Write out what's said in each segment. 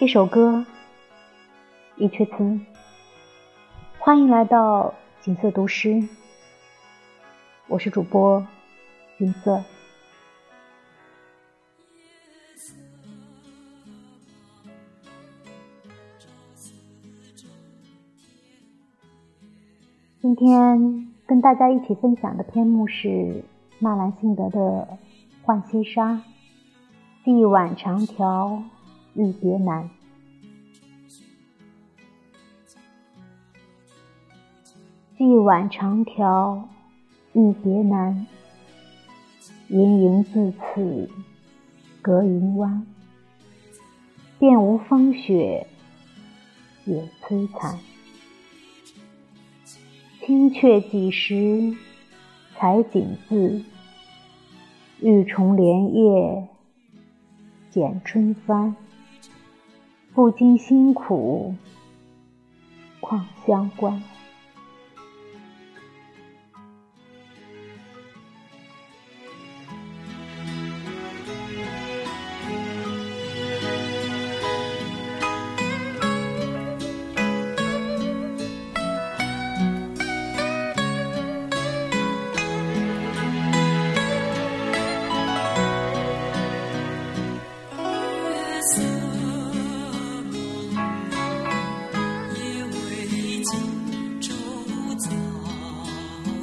一首歌，一阙词。欢迎来到锦瑟读诗，我是主播锦瑟。今天跟大家一起分享的篇目是纳兰性德的《浣溪沙》，寄晚长条。欲别难，寄晚长条，欲别难。盈盈自此隔云湾，便无风雪也摧残。青雀几时才景字？玉重莲叶剪春帆。不经辛苦况相关。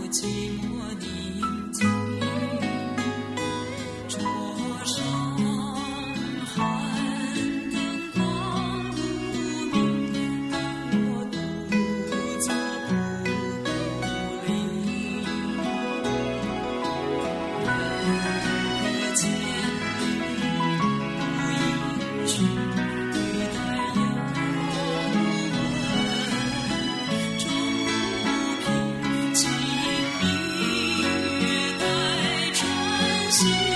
寂寞。Christ.